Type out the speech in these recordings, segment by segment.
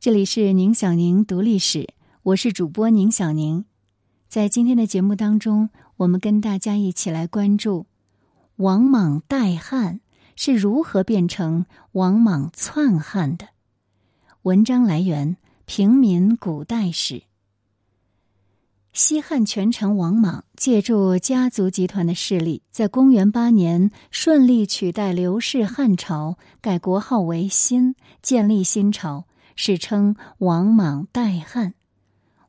这里是宁小宁读历史，我是主播宁小宁。在今天的节目当中，我们跟大家一起来关注王莽代汉是如何变成王莽篡汉的。文章来源：平民古代史。西汉权臣王莽借助家族集团的势力，在公元八年顺利取代刘氏汉朝，改国号为新，建立新朝。史称王莽代汉，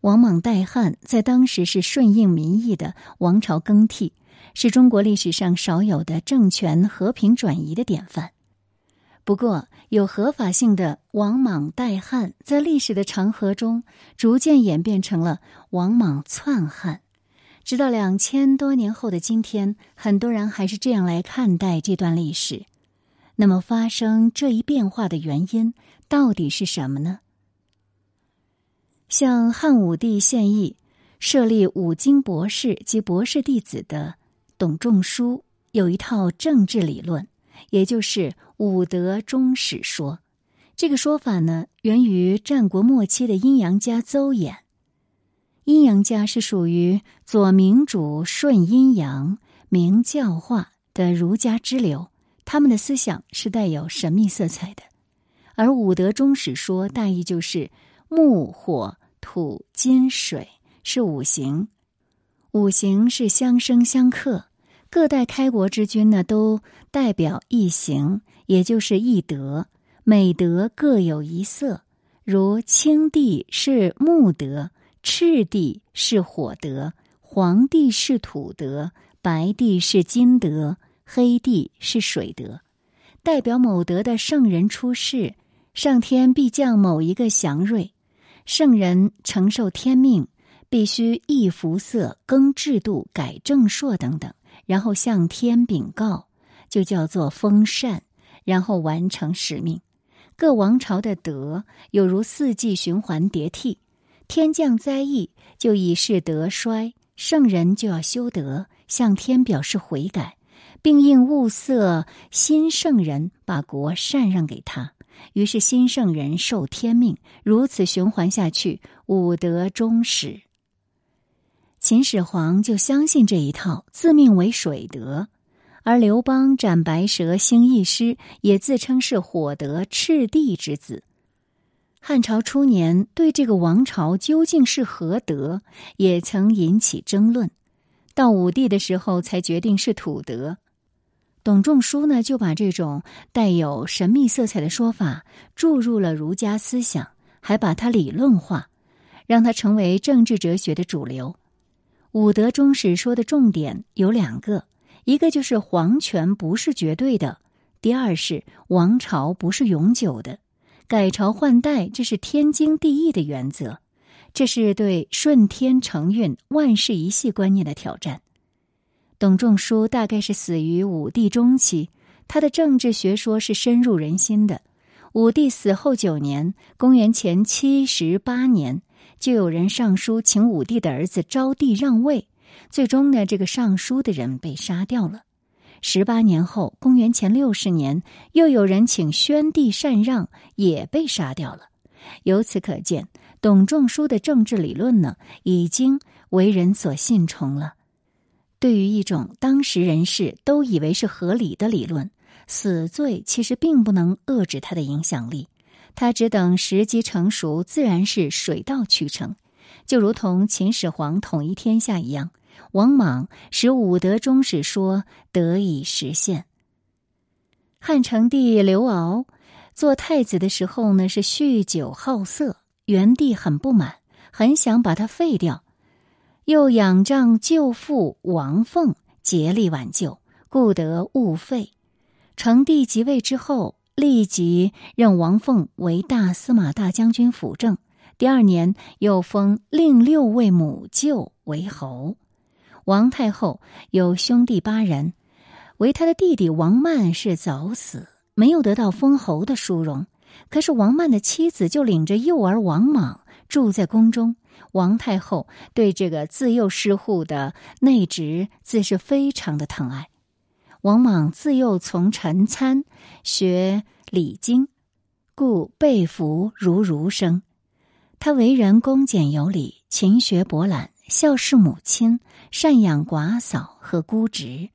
王莽代汉在当时是顺应民意的王朝更替，是中国历史上少有的政权和平转移的典范。不过，有合法性的王莽代汉，在历史的长河中逐渐演变成了王莽篡汉，直到两千多年后的今天，很多人还是这样来看待这段历史。那么，发生这一变化的原因？到底是什么呢？向汉武帝献艺、设立五经博士及博士弟子的董仲舒有一套政治理论，也就是五德终始说。这个说法呢，源于战国末期的阴阳家邹衍。阴阳家是属于左明主顺阴阳、明教化的儒家支流，他们的思想是带有神秘色彩的。而五德终始说大意就是木、火、土、金、水是五行，五行是相生相克，各代开国之君呢都代表一行，也就是一德，每德各有一色。如青帝是木德，赤帝是火德，黄帝是土德，白帝是金德，黑帝是水德，代表某德的圣人出世。上天必降某一个祥瑞，圣人承受天命，必须易服色、更制度、改正朔等等，然后向天禀告，就叫做封禅，然后完成使命。各王朝的德有如四季循环迭替，天降灾异就以示德衰，圣人就要修德，向天表示悔改，并应物色新圣人，把国禅让给他。于是新圣人受天命，如此循环下去，五德终始。秦始皇就相信这一套，自命为水德；而刘邦斩白蛇兴义师，也自称是火德赤帝之子。汉朝初年，对这个王朝究竟是何德，也曾引起争论。到武帝的时候，才决定是土德。董仲舒呢，就把这种带有神秘色彩的说法注入了儒家思想，还把它理论化，让它成为政治哲学的主流。五德终始说的重点有两个：一个就是皇权不是绝对的；第二是王朝不是永久的，改朝换代这是天经地义的原则，这是对顺天承运、万世一系观念的挑战。董仲舒大概是死于武帝中期，他的政治学说是深入人心的。武帝死后九年，公元前七十八年，就有人上书请武帝的儿子昭帝让位，最终呢，这个上书的人被杀掉了。十八年后，公元前六十年，又有人请宣帝禅让，也被杀掉了。由此可见，董仲舒的政治理论呢，已经为人所信从了。对于一种当时人士都以为是合理的理论，死罪其实并不能遏制它的影响力。它只等时机成熟，自然是水到渠成。就如同秦始皇统一天下一样，王莽使武德终始说得以实现。汉成帝刘骜做太子的时候呢，是酗酒好色，元帝很不满，很想把他废掉。又仰仗舅父王凤竭力挽救，故得勿废。成帝即位之后，立即任王凤为大司马大将军辅政。第二年，又封另六位母舅为侯。王太后有兄弟八人，唯他的弟弟王曼是早死，没有得到封侯的殊荣。可是王曼的妻子就领着幼儿王莽住在宫中。王太后对这个自幼失户的内侄自是非常的疼爱。王莽自幼从陈参学礼经，故被服如儒生。他为人恭俭有礼，勤学博览，孝事母亲，赡养寡嫂和孤侄。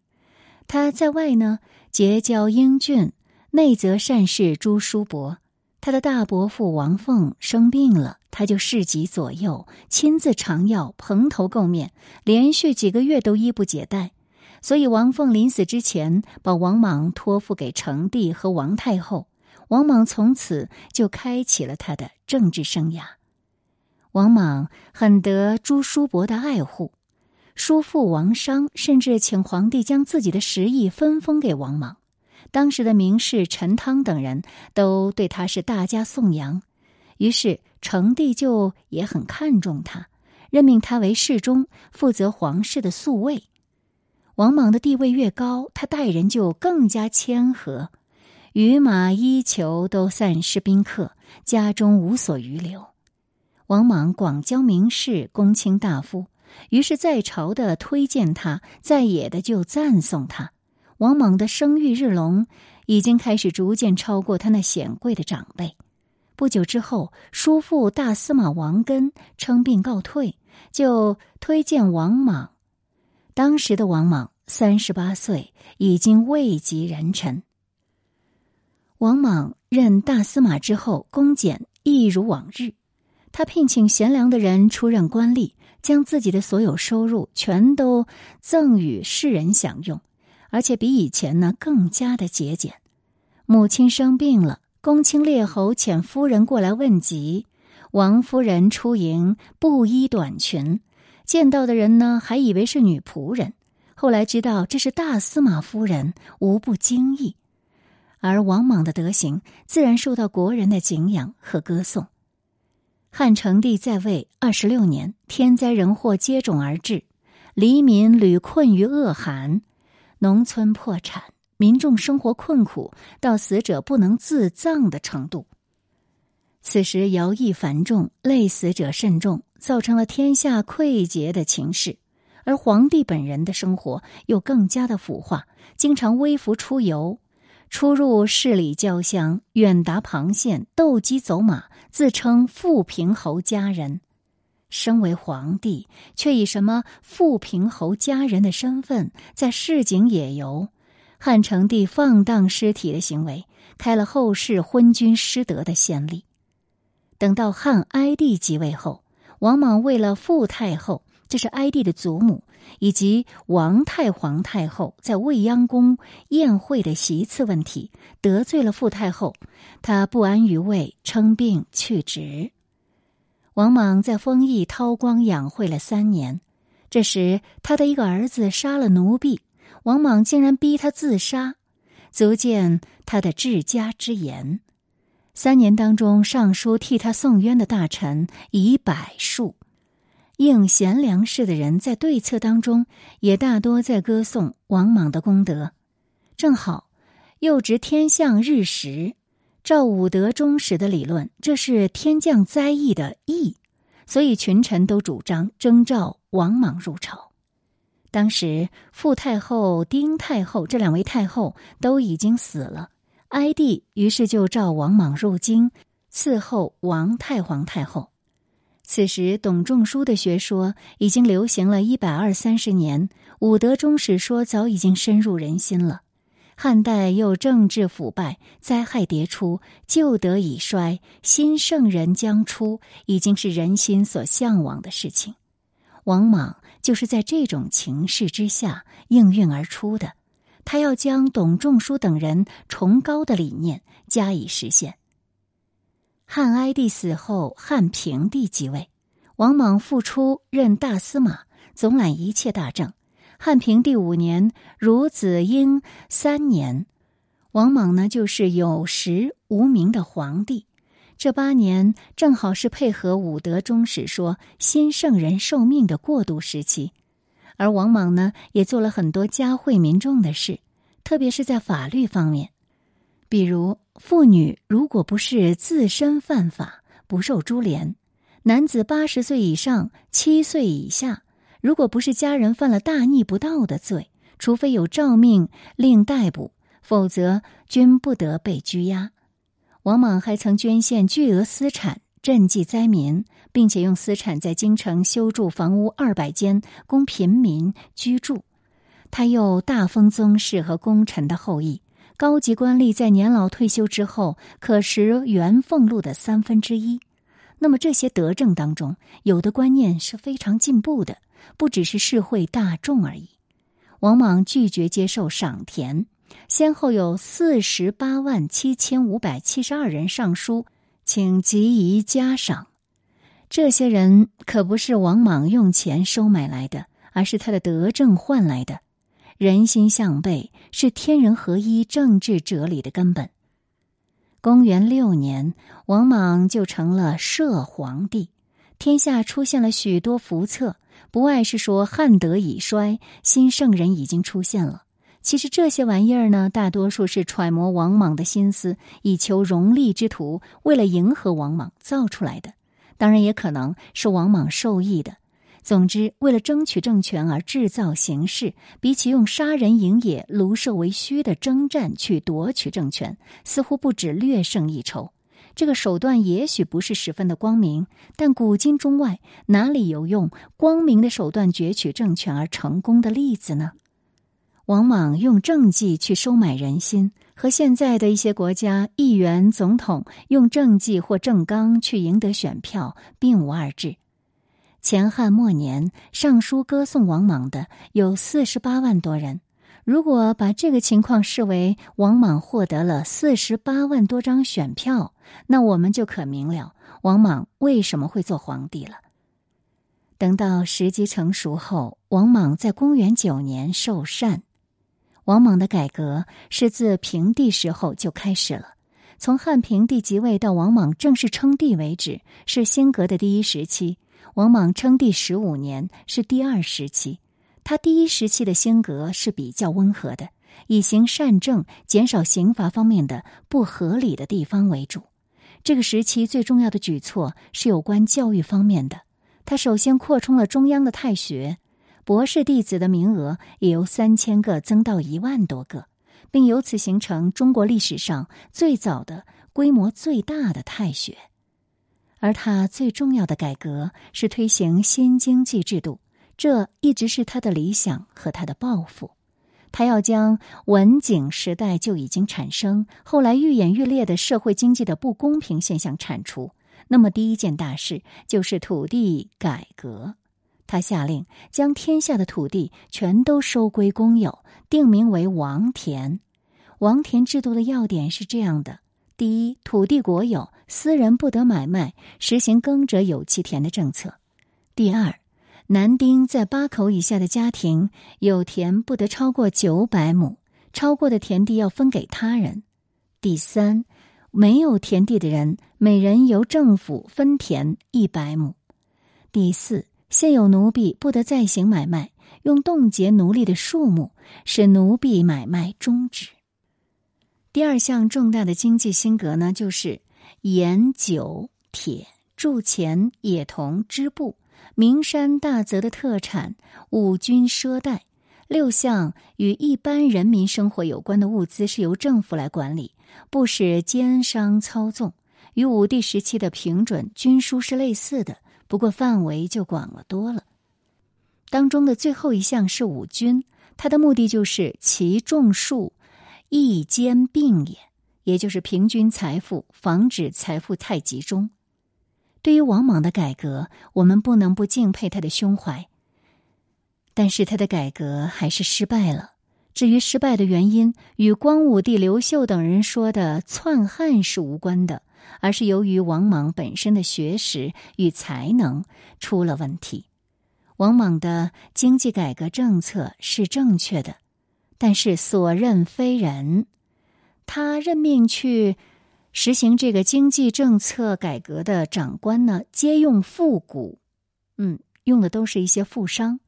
他在外呢，结交英俊，内则善事朱叔伯。他的大伯父王凤生病了，他就侍疾左右，亲自尝药，蓬头垢面，连续几个月都衣不解带。所以王凤临死之前，把王莽托付给成帝和王太后。王莽从此就开启了他的政治生涯。王莽很得朱叔伯的爱护，叔父王商甚至请皇帝将自己的食邑分封给王莽。当时的名士陈汤等人都对他是大加颂扬，于是成帝就也很看重他，任命他为侍中，负责皇室的宿卫。王莽的地位越高，他待人就更加谦和，与马衣裘都散失宾客，家中无所余留。王莽广交名士、公卿大夫，于是在朝的推荐他，在野的就赞颂他。王莽的声誉日隆，已经开始逐渐超过他那显贵的长辈。不久之后，叔父大司马王根称病告退，就推荐王莽。当时的王莽三十八岁，已经位极人臣。王莽任大司马之后，恭俭一如往日。他聘请贤良的人出任官吏，将自己的所有收入全都赠与世人享用。而且比以前呢更加的节俭。母亲生病了，公卿列侯遣夫人过来问疾。王夫人出营，布衣短裙，见到的人呢还以为是女仆人。后来知道这是大司马夫人，无不惊异。而王莽的德行自然受到国人的敬仰和歌颂。汉成帝在位二十六年，天灾人祸接踵而至，黎民屡困于恶寒。农村破产，民众生活困苦到死者不能自葬的程度。此时徭役繁重，累死者甚重，造成了天下溃竭的情势。而皇帝本人的生活又更加的腐化，经常微服出游，出入市里郊乡，远达庞县，斗鸡走马，自称富平侯家人。身为皇帝，却以什么富平侯家人的身份在市井野游，汉成帝放荡尸体的行为，开了后世昏君失德的先例。等到汉哀帝即位后，王莽为了傅太后，这是哀帝的祖母，以及王太皇太后在未央宫宴会的席次问题，得罪了傅太后，他不安于位，称病去职。王莽在丰邑韬光养晦了三年，这时他的一个儿子杀了奴婢，王莽竟然逼他自杀，足见他的治家之严。三年当中，上书替他送冤的大臣以百数，应贤良士的人在对策当中也大多在歌颂王莽的功德。正好，又值天象日食。照武德忠实的理论，这是天降灾异的异，所以群臣都主张征召王莽入朝。当时傅太后、丁太后这两位太后都已经死了，哀帝于是就召王莽入京伺候王太皇太后。此时董仲舒的学说已经流行了一百二三十年，武德忠史说早已经深入人心了。汉代又政治腐败，灾害迭出，旧德已衰，新圣人将出，已经是人心所向往的事情。王莽就是在这种情势之下应运而出的，他要将董仲舒等人崇高的理念加以实现。汉哀帝死后，汉平帝即位，王莽复出任大司马，总揽一切大政。汉平第五年，孺子婴三年，王莽呢就是有实无名的皇帝。这八年正好是配合武德中史说新圣人受命的过渡时期，而王莽呢也做了很多嘉惠民众的事，特别是在法律方面，比如妇女如果不是自身犯法，不受株连；男子八十岁以上，七岁以下。如果不是家人犯了大逆不道的罪，除非有诏命令逮捕，否则均不得被拘押。王莽还曾捐献巨额私产赈济灾民，并且用私产在京城修筑房屋二百间，供平民居住。他又大封宗室和功臣的后裔，高级官吏在年老退休之后可食原俸禄的三分之一。那么这些德政当中，有的观念是非常进步的，不只是社会大众而已。王莽拒绝接受赏田，先后有四十八万七千五百七十二人上书，请急宜加赏。这些人可不是王莽用钱收买来的，而是他的德政换来的。人心向背是天人合一政治哲理的根本。公元六年，王莽就成了摄皇帝，天下出现了许多福策。不外是说汉德已衰，新圣人已经出现了。其实这些玩意儿呢，大多数是揣摩王莽的心思，以求荣利之徒为了迎合王莽造出来的。当然，也可能是王莽受益的。总之，为了争取政权而制造形势，比起用杀人营野、卢舍为虚的征战去夺取政权，似乎不止略胜一筹。这个手段也许不是十分的光明，但古今中外哪里有用光明的手段攫取政权而成功的例子呢？王莽用政绩去收买人心，和现在的一些国家议员、总统用政绩或政纲去赢得选票，并无二致。前汉末年上书歌颂王莽的有四十八万多人。如果把这个情况视为王莽获得了四十八万多张选票，那我们就可明了王莽为什么会做皇帝了。等到时机成熟后，王莽在公元九年受禅。王莽的改革是自平帝时候就开始了，从汉平帝即位到王莽正式称帝为止，是新革的第一时期。王莽称帝十五年是第二时期。他第一时期的性格是比较温和的，以行善政、减少刑罚方面的不合理的地方为主。这个时期最重要的举措是有关教育方面的。他首先扩充了中央的太学，博士弟子的名额也由三千个增到一万多个，并由此形成中国历史上最早的规模最大的太学。而他最重要的改革是推行新经济制度。这一直是他的理想和他的抱负，他要将文景时代就已经产生，后来愈演愈烈的社会经济的不公平现象铲除。那么，第一件大事就是土地改革。他下令将天下的土地全都收归公有，定名为王田。王田制度的要点是这样的：第一，土地国有，私人不得买卖，实行耕者有其田的政策；第二。男丁在八口以下的家庭有田不得超过九百亩，超过的田地要分给他人。第三，没有田地的人，每人由政府分田一百亩。第四，现有奴婢不得再行买卖，用冻结奴隶的数目，使奴婢买卖终止。第二项重大的经济兴革呢，就是盐、酒、铁、铸钱、冶铜、织布。名山大泽的特产五军赊贷，六项与一般人民生活有关的物资是由政府来管理，不使奸商操纵，与武帝时期的平准军书是类似的，不过范围就广了多了。当中的最后一项是五军，它的目的就是其众数一兼并也，也就是平均财富，防止财富太集中。对于王莽的改革，我们不能不敬佩他的胸怀。但是他的改革还是失败了。至于失败的原因，与光武帝刘秀等人说的篡汉是无关的，而是由于王莽本身的学识与才能出了问题。王莽的经济改革政策是正确的，但是所任非人，他任命去。实行这个经济政策改革的长官呢，皆用富贾，嗯，用的都是一些富商。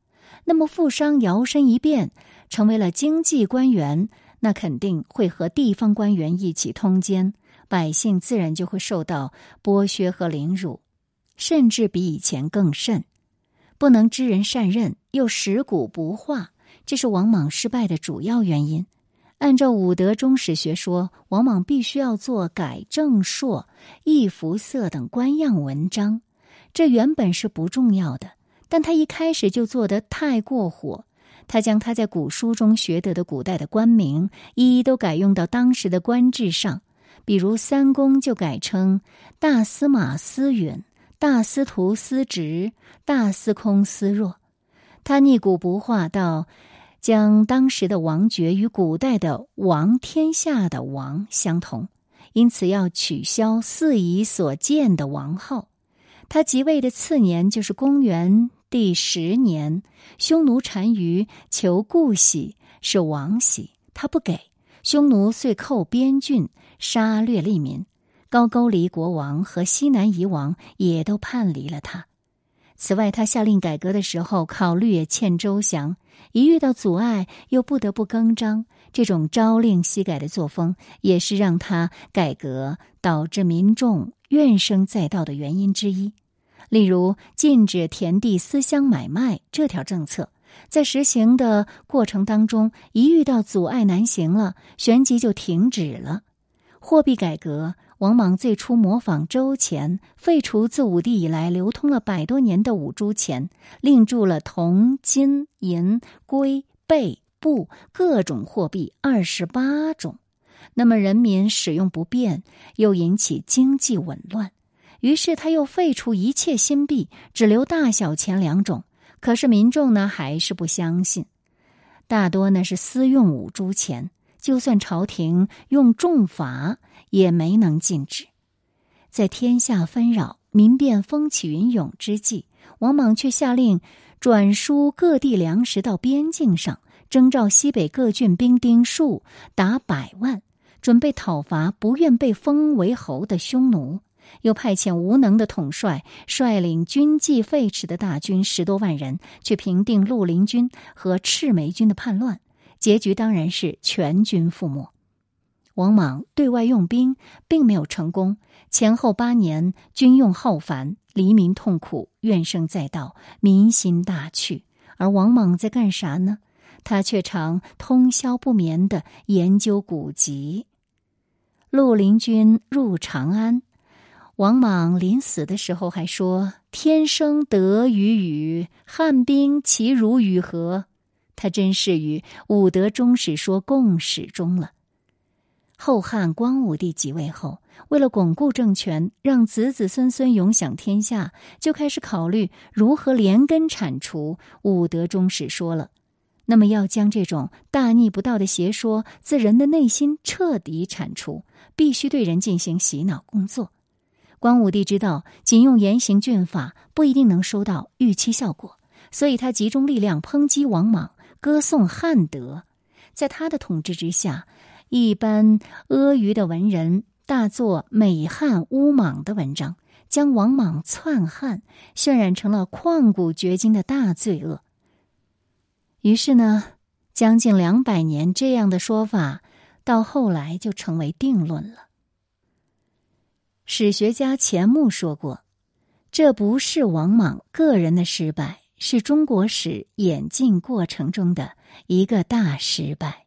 那么富商摇身一变成为了经济官员，那肯定会和地方官员一起通奸，百姓自然就会受到剥削和凌辱，甚至比以前更甚。不能知人善任，又食古不化，这是王莽失败的主要原因。按照武德中史学说，王莽必须要做改正朔、易服色等官样文章，这原本是不重要的，但他一开始就做得太过火。他将他在古书中学得的古代的官名一一都改用到当时的官制上，比如三公就改称大司马司允、大司徒司职、大司空司若。他逆古不化，到将当时的王爵与古代的王天下的王相同，因此要取消四夷所建的王号。他即位的次年就是公元。第十年，匈奴单于求故喜，是王喜，他不给。匈奴遂寇边郡，杀掠利民。高句丽国王和西南夷王也都叛离了他。此外，他下令改革的时候，考虑也欠周详。一遇到阻碍，又不得不更张。这种朝令夕改的作风，也是让他改革导致民众怨声载道的原因之一。例如，禁止田地私相买卖这条政策，在实行的过程当中，一遇到阻碍难行了，旋即就停止了。货币改革，王莽最初模仿周钱，废除自武帝以来流通了百多年的五铢钱，另铸了铜、金、银、龟、贝、布各种货币二十八种。那么人民使用不便，又引起经济紊乱。于是他又废除一切新币，只留大小钱两种。可是民众呢还是不相信，大多呢是私用五铢钱，就算朝廷用重罚也没能禁止。在天下纷扰、民变风起云涌之际，王莽却下令转输各地粮食到边境上，征召西北各郡兵丁数达百万，准备讨伐不愿被封为侯的匈奴。又派遣无能的统帅率领军纪废弛的大军十多万人去平定绿林军和赤眉军的叛乱，结局当然是全军覆没。王莽对外用兵并没有成功，前后八年军用浩繁，黎民痛苦，怨声载道，民心大去。而王莽在干啥呢？他却常通宵不眠的研究古籍。绿林军入长安。王莽临死的时候还说：“天生得与雨，汉兵其如与何？”他真是与武德中史说共始终了。后汉光武帝即位后，为了巩固政权，让子子孙孙永享天下，就开始考虑如何连根铲除武德中史说了。那么，要将这种大逆不道的邪说自人的内心彻底铲除，必须对人进行洗脑工作。光武帝知道，仅用严刑峻法不一定能收到预期效果，所以他集中力量抨击王莽，歌颂汉德。在他的统治之下，一般阿谀的文人大作美汉污莽的文章，将王莽篡汉渲染成了旷古绝今的大罪恶。于是呢，将近两百年这样的说法，到后来就成为定论了。史学家钱穆说过：“这不是王莽个人的失败，是中国史演进过程中的一个大失败。”